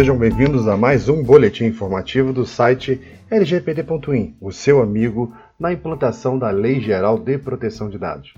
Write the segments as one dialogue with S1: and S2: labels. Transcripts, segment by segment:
S1: sejam bem-vindos a mais um boletim informativo do site lgpd.in, o seu amigo na implantação da Lei Geral de Proteção de Dados.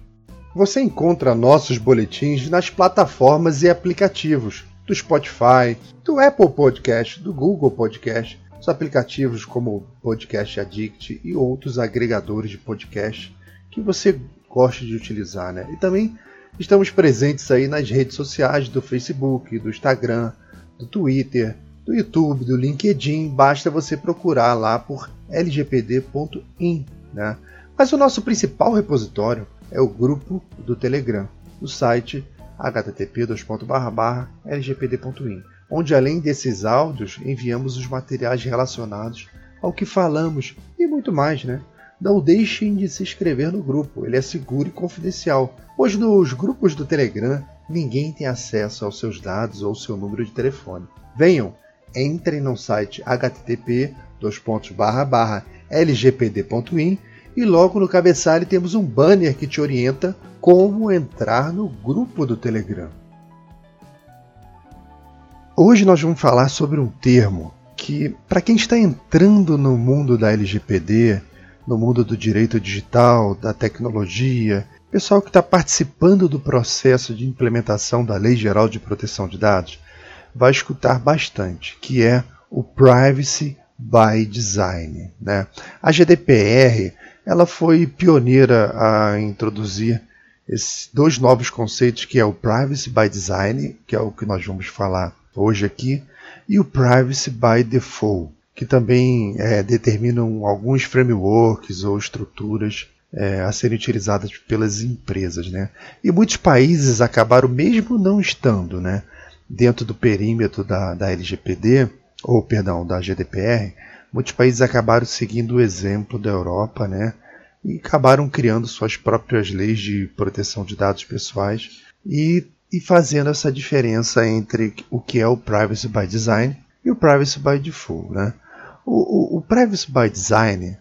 S1: Você encontra nossos boletins nas plataformas e aplicativos do Spotify, do Apple Podcast, do Google Podcast, os aplicativos como Podcast Addict e outros agregadores de podcast que você gosta de utilizar, né? E também estamos presentes aí nas redes sociais do Facebook, do Instagram, do Twitter, do YouTube, do LinkedIn. Basta você procurar lá por lgpd.in, né? Mas o nosso principal repositório é o grupo do Telegram, no site http://lgpd.in, onde além desses áudios enviamos os materiais relacionados ao que falamos e muito mais, né? Não deixem de se inscrever no grupo, ele é seguro e confidencial, pois nos grupos do Telegram ninguém tem acesso aos seus dados ou seu número de telefone. Venham, entrem no site http://lgpd.in e logo no cabeçalho temos um banner que te orienta como entrar no grupo do Telegram. Hoje nós vamos falar sobre um termo que, para quem está entrando no mundo da LGPD, no mundo do direito digital, da tecnologia, pessoal que está participando do processo de implementação da Lei Geral de Proteção de Dados, vai escutar bastante, que é o Privacy by Design. Né? A GDPR ela foi pioneira a introduzir esses dois novos conceitos, que é o Privacy by Design, que é o que nós vamos falar hoje aqui, e o Privacy by Default, que também é, determinam alguns frameworks ou estruturas é, a serem utilizadas pelas empresas. Né? E muitos países acabaram, mesmo não estando né, dentro do perímetro da, da LGPD, ou perdão, da GDPR, muitos países acabaram seguindo o exemplo da Europa né, e acabaram criando suas próprias leis de proteção de dados pessoais e, e fazendo essa diferença entre o que é o Privacy by Design e o Privacy by Default. Né? O, o, o Privacy by Design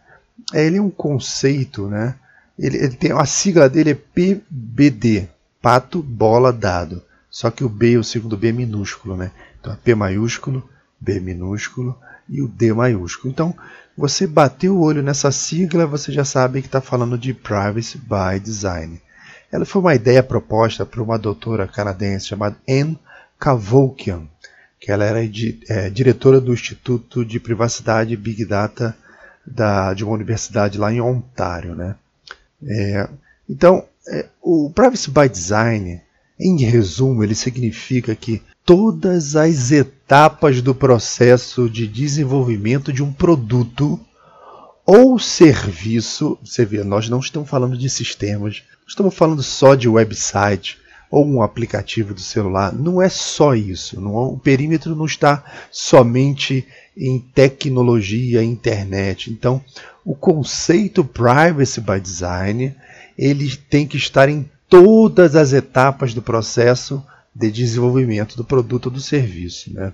S1: ele é um conceito, né? Ele, ele, tem a sigla dele é PBD, pato, bola, dado. Só que o B, o segundo B é minúsculo, né? Então é P maiúsculo, B minúsculo e o D maiúsculo. Então, você bateu o olho nessa sigla, você já sabe que está falando de Privacy by Design. Ela foi uma ideia proposta por uma doutora canadense chamada Anne Cavoukian, que ela era é, diretora do Instituto de Privacidade Big Data da, de uma universidade lá em Ontário. Né? É, então, é, o Privacy by Design, em resumo, ele significa que todas as etapas do processo de desenvolvimento de um produto ou serviço, você vê, nós não estamos falando de sistemas, estamos falando só de website, ou um aplicativo do celular. Não é só isso. Não, o perímetro não está somente em tecnologia, internet. Então, o conceito privacy by design ele tem que estar em todas as etapas do processo de desenvolvimento do produto ou do serviço, né?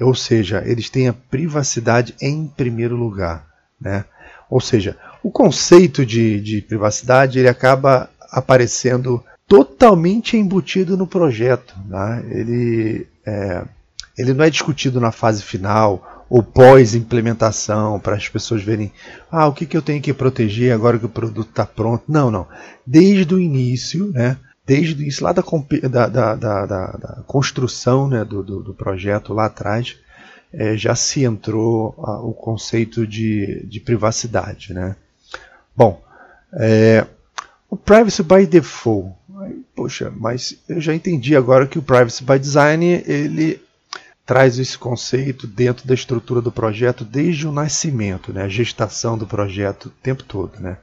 S1: Ou seja, eles têm a privacidade em primeiro lugar, né? Ou seja, o conceito de, de privacidade ele acaba aparecendo totalmente embutido no projeto. Né? Ele, é, ele não é discutido na fase final ou pós-implementação para as pessoas verem ah, o que, que eu tenho que proteger agora que o produto está pronto. Não, não. Desde o início, né? desde o início lá da, da, da, da, construção né, do, do, do, projeto lá atrás, é, já se entrou a, o conceito de, de privacidade. Né? Bom, é, o Privacy by Default poxa, mas eu já entendi agora que o Privacy by Design ele traz esse conceito dentro da estrutura do projeto desde o nascimento, né, a gestação do projeto o tempo todo. Né?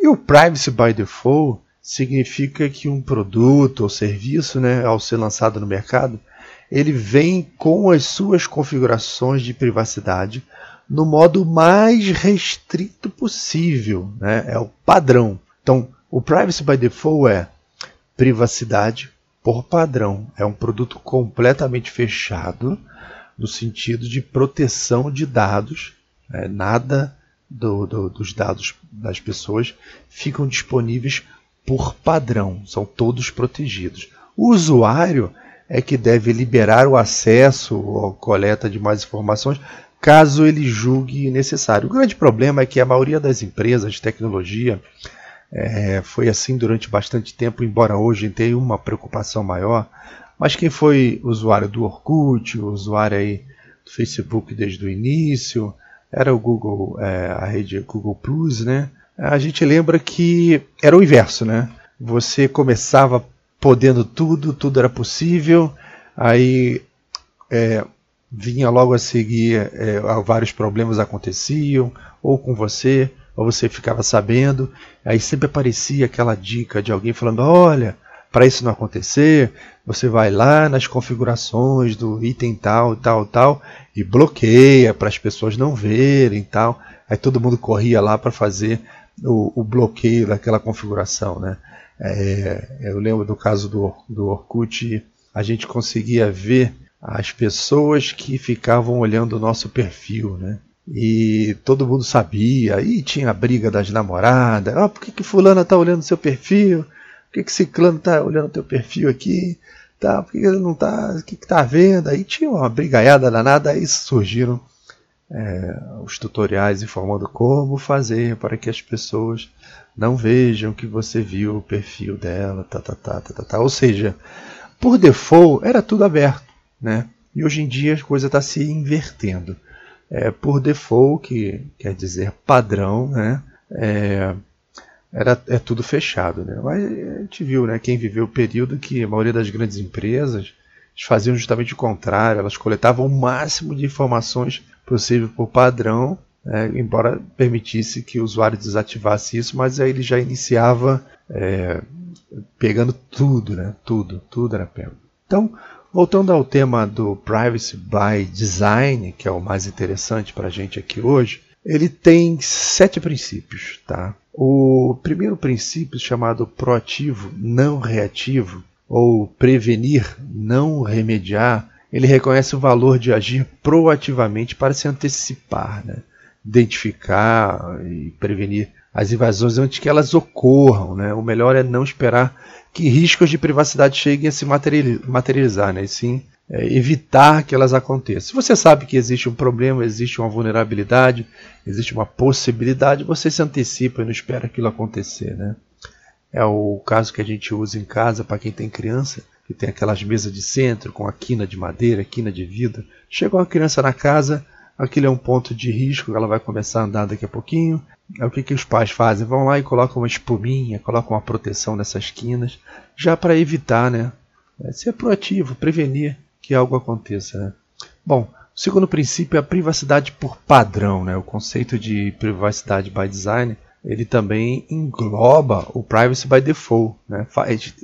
S1: E o Privacy by Default significa que um produto ou serviço, né, ao ser lançado no mercado, ele vem com as suas configurações de privacidade no modo mais restrito possível, né? é o padrão. Então, o Privacy by Default é privacidade por padrão. É um produto completamente fechado no sentido de proteção de dados. É, nada do, do, dos dados das pessoas ficam disponíveis por padrão, são todos protegidos. O usuário é que deve liberar o acesso ou coleta de mais informações caso ele julgue necessário. O grande problema é que a maioria das empresas de tecnologia é, foi assim durante bastante tempo, embora hoje tenha uma preocupação maior. Mas quem foi usuário do Orkut, usuário aí do Facebook desde o início, era o Google, é, a rede Google Plus, né? A gente lembra que era o inverso, né? Você começava podendo tudo, tudo era possível, aí é, vinha logo a seguir, é, vários problemas aconteciam, ou com você, ou você ficava sabendo, aí sempre aparecia aquela dica de alguém falando: olha, para isso não acontecer, você vai lá nas configurações do item tal, tal, tal, e bloqueia para as pessoas não verem tal. Aí todo mundo corria lá para fazer o, o, bloqueio daquela configuração, né? É, eu lembro do caso do, do Orkut, a gente conseguia ver as pessoas que ficavam olhando o nosso perfil, né? E todo mundo sabia, e tinha a briga das namoradas, ah, por que, que fulana tá olhando seu perfil? Por que, que ciclano tá olhando teu perfil aqui? Tá, por que, que ele não tá. O que, que tá vendo? Aí tinha uma brigaiada danada, aí surgiram é, os tutoriais informando como fazer para que as pessoas não vejam que você viu o perfil dela, tá, tá, tá, tá, tá, tá. Ou seja, por default era tudo aberto, né? E hoje em dia a coisa está se invertendo. É, por default, que quer dizer padrão, né? É, era, é tudo fechado, né? Mas a gente viu, né? Quem viveu o período que a maioria das grandes empresas faziam justamente o contrário, elas coletavam o máximo de informações possível por padrão, é, embora permitisse que o usuário desativasse isso, mas aí ele já iniciava é, pegando tudo, né? Tudo, tudo era pego. Então, voltando ao tema do Privacy by Design, que é o mais interessante para a gente aqui hoje, ele tem sete princípios, tá? O primeiro princípio, chamado proativo não reativo, ou prevenir não remediar, ele reconhece o valor de agir proativamente para se antecipar, né? identificar e prevenir as invasões antes que elas ocorram. Né? O melhor é não esperar que riscos de privacidade cheguem a se materializar, né? e sim é, evitar que elas aconteçam. Se você sabe que existe um problema, existe uma vulnerabilidade, existe uma possibilidade, você se antecipa e não espera aquilo acontecer. Né? É o caso que a gente usa em casa para quem tem criança que tem aquelas mesas de centro com a quina de madeira, quina de vidro. Chega uma criança na casa, aquele é um ponto de risco, ela vai começar a andar daqui a pouquinho. É o que, que os pais fazem? Vão lá e colocam uma espuminha, colocam uma proteção nessas quinas, já para evitar, né? É ser proativo, prevenir que algo aconteça. Né? Bom, o segundo princípio é a privacidade por padrão, né? O conceito de privacidade by design ele também engloba o privacy by default, né?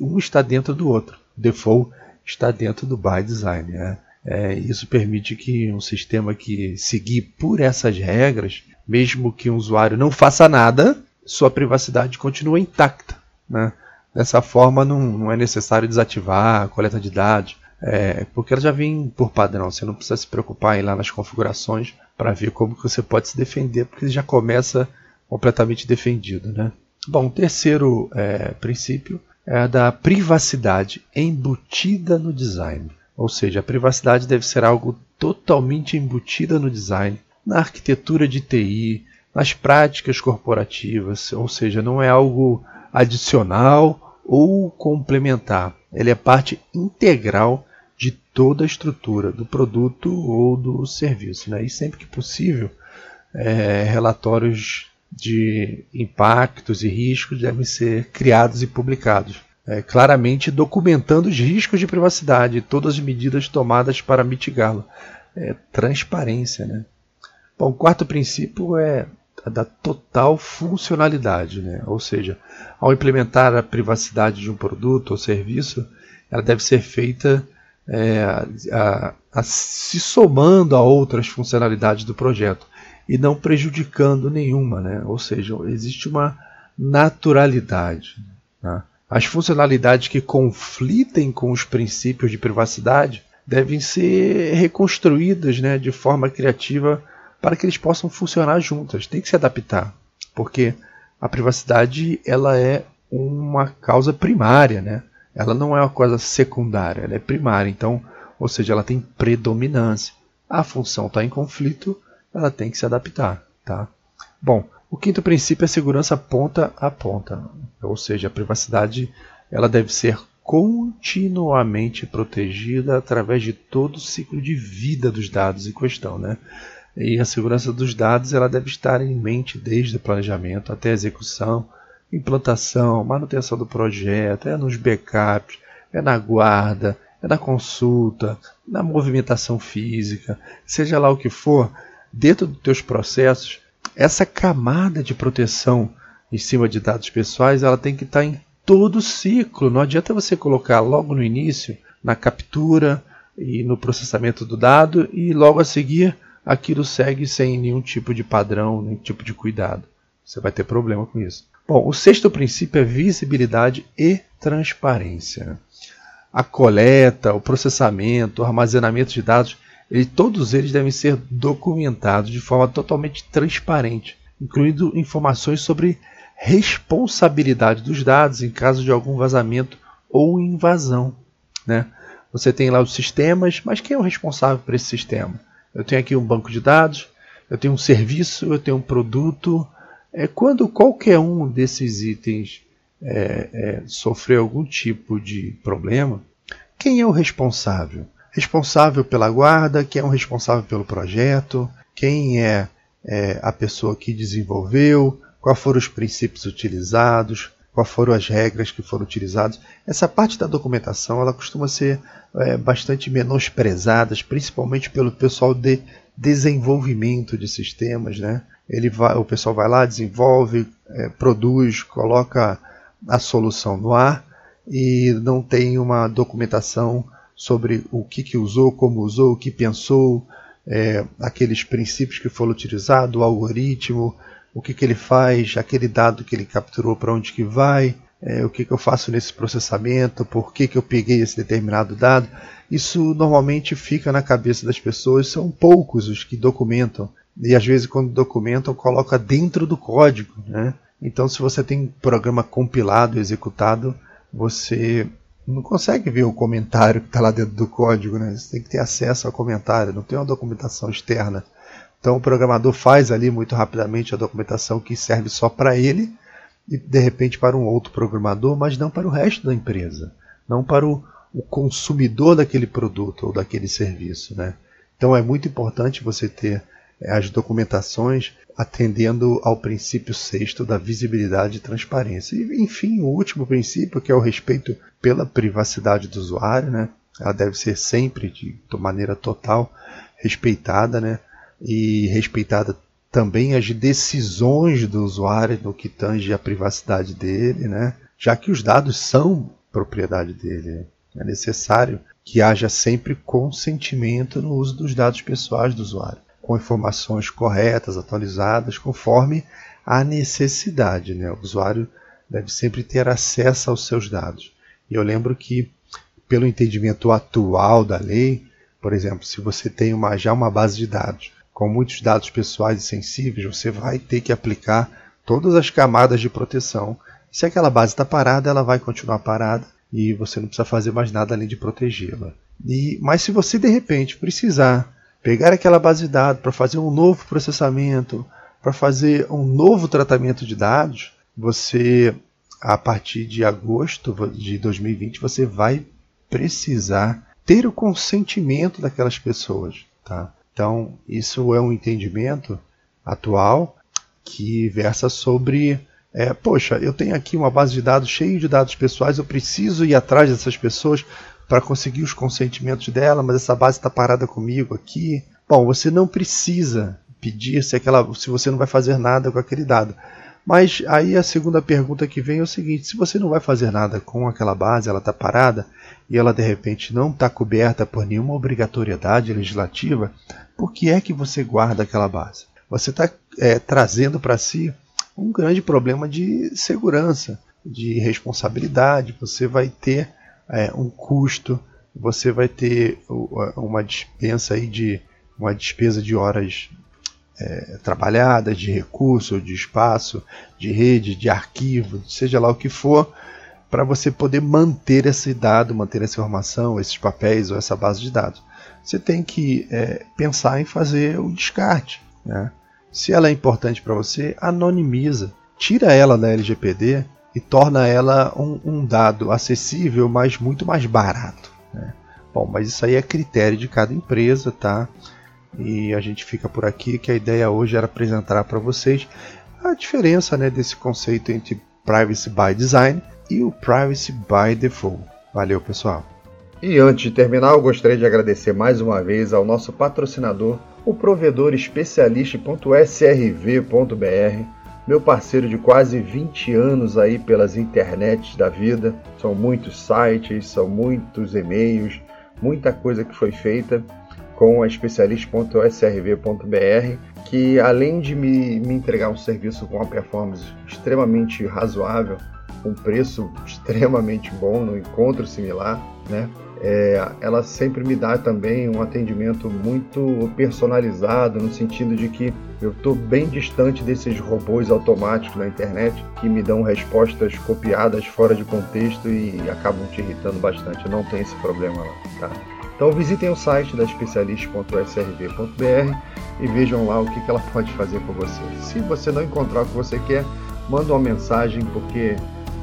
S1: Um está dentro do outro default está dentro do by design. Né? É, isso permite que um sistema que seguir por essas regras, mesmo que um usuário não faça nada, sua privacidade continua intacta. Né? Dessa forma, não, não é necessário desativar a coleta de dados, é, porque ela já vem por padrão. Você não precisa se preocupar em ir lá nas configurações para ver como que você pode se defender, porque já começa completamente defendido. Né? Bom, terceiro é, princípio é a da privacidade embutida no design. Ou seja, a privacidade deve ser algo totalmente embutida no design, na arquitetura de TI, nas práticas corporativas, ou seja, não é algo adicional ou complementar. Ele é parte integral de toda a estrutura do produto ou do serviço. Né? E sempre que possível, é, relatórios de impactos e riscos devem ser criados e publicados, é, claramente documentando os riscos de privacidade e todas as medidas tomadas para mitigá-lo. É, transparência. Né? Bom, o quarto princípio é da total funcionalidade, né? ou seja, ao implementar a privacidade de um produto ou serviço, ela deve ser feita é, a, a, se somando a outras funcionalidades do projeto e não prejudicando nenhuma, né? ou seja, existe uma naturalidade. Né? As funcionalidades que conflitem com os princípios de privacidade devem ser reconstruídas né, de forma criativa para que eles possam funcionar juntas. Tem que se adaptar, porque a privacidade ela é uma causa primária, né? ela não é uma coisa secundária, ela é primária. Então, ou seja, ela tem predominância. A função está em conflito, ela tem que se adaptar, tá? Bom, o quinto princípio é segurança ponta a ponta, ou seja, a privacidade ela deve ser continuamente protegida através de todo o ciclo de vida dos dados em questão, né? E a segurança dos dados ela deve estar em mente desde o planejamento até a execução, implantação, manutenção do projeto, é nos backups, é na guarda, é na consulta, na movimentação física, seja lá o que for, dentro dos teus processos, essa camada de proteção em cima de dados pessoais, ela tem que estar em todo o ciclo. Não adianta você colocar logo no início, na captura e no processamento do dado, e logo a seguir aquilo segue sem nenhum tipo de padrão, nenhum tipo de cuidado. Você vai ter problema com isso. Bom, o sexto princípio é visibilidade e transparência a coleta, o processamento, o armazenamento de dados, ele, todos eles devem ser documentados de forma totalmente transparente, incluindo informações sobre responsabilidade dos dados em caso de algum vazamento ou invasão. Né? Você tem lá os sistemas, mas quem é o responsável por esse sistema? Eu tenho aqui um banco de dados, eu tenho um serviço, eu tenho um produto. É, quando qualquer um desses itens é, é, sofreu algum tipo de problema, quem é o responsável? Responsável pela guarda, quem é o responsável pelo projeto, quem é, é a pessoa que desenvolveu, quais foram os princípios utilizados, quais foram as regras que foram utilizadas. Essa parte da documentação ela costuma ser é, bastante menosprezada, principalmente pelo pessoal de desenvolvimento de sistemas. Né? Ele vai, o pessoal vai lá, desenvolve, é, produz, coloca a solução no ar e não tem uma documentação sobre o que, que usou, como usou, o que pensou, é, aqueles princípios que foram utilizados, o algoritmo, o que, que ele faz, aquele dado que ele capturou para onde que vai, é, o que, que eu faço nesse processamento, por que, que eu peguei esse determinado dado. Isso normalmente fica na cabeça das pessoas, são poucos os que documentam. E às vezes quando documentam, coloca dentro do código. Né? Então, se você tem um programa compilado, executado, você não consegue ver o comentário que está lá dentro do código, né? Você tem que ter acesso ao comentário, não tem uma documentação externa. Então, o programador faz ali muito rapidamente a documentação que serve só para ele e de repente para um outro programador, mas não para o resto da empresa, não para o, o consumidor daquele produto ou daquele serviço, né? Então, é muito importante você ter é, as documentações atendendo ao princípio sexto da visibilidade e transparência. E, enfim, o último princípio, que é o respeito pela privacidade do usuário, né? ela deve ser sempre, de, de maneira total, respeitada, né? E respeitada também as decisões do usuário no que tange a privacidade dele, né? já que os dados são propriedade dele. É necessário que haja sempre consentimento no uso dos dados pessoais do usuário com informações corretas, atualizadas, conforme a necessidade. Né? O usuário deve sempre ter acesso aos seus dados. E eu lembro que, pelo entendimento atual da lei, por exemplo, se você tem uma, já uma base de dados com muitos dados pessoais e sensíveis, você vai ter que aplicar todas as camadas de proteção. Se aquela base está parada, ela vai continuar parada e você não precisa fazer mais nada além de protegê-la. Mas se você de repente precisar pegar aquela base de dados para fazer um novo processamento, para fazer um novo tratamento de dados, você, a partir de agosto de 2020, você vai precisar ter o consentimento daquelas pessoas. Tá? Então, isso é um entendimento atual que versa sobre é, poxa, eu tenho aqui uma base de dados cheia de dados pessoais, eu preciso ir atrás dessas pessoas para conseguir os consentimentos dela, mas essa base está parada comigo aqui. Bom, você não precisa pedir se, aquela, se você não vai fazer nada com aquele dado. Mas aí a segunda pergunta que vem é o seguinte: se você não vai fazer nada com aquela base, ela está parada e ela de repente não está coberta por nenhuma obrigatoriedade legislativa, por que é que você guarda aquela base? Você está é, trazendo para si um grande problema de segurança, de responsabilidade. Você vai ter é, um custo, você vai ter uma dispensa aí de uma despesa de horas é, de recurso, de espaço, de rede, de arquivo, seja lá o que for, para você poder manter esse dado, manter essa informação, esses papéis ou essa base de dados. Você tem que é, pensar em fazer o descarte. Né? Se ela é importante para você, anonimiza, tira ela da LGPD e torna ela um, um dado acessível, mas muito mais barato. Né? Bom, mas isso aí é critério de cada empresa, tá? E a gente fica por aqui, que a ideia hoje era apresentar para vocês a diferença né, desse conceito entre Privacy by Design e o Privacy by Default. Valeu, pessoal!
S2: E antes de terminar, eu gostaria de agradecer mais uma vez ao nosso patrocinador, o provedor especialista.srv.br, meu parceiro de quase 20 anos aí pelas internets da vida. São muitos sites, são muitos e-mails, muita coisa que foi feita com a especialista.srv.br, que além de me, me entregar um serviço com uma performance extremamente razoável, um preço extremamente bom, no encontro similar, né? É, ela sempre me dá também um atendimento muito personalizado, no sentido de que eu estou bem distante desses robôs automáticos na internet que me dão respostas copiadas fora de contexto e acabam te irritando bastante. Eu não tenho esse problema lá, tá? Então visitem o site da especialista.srv.br e vejam lá o que ela pode fazer por você. Se você não encontrar o que você quer, manda uma mensagem porque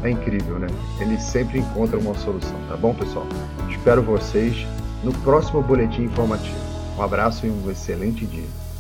S2: é incrível, né? Eles sempre encontram uma solução, tá bom, pessoal? Espero vocês no próximo boletim informativo. Um abraço e um excelente dia.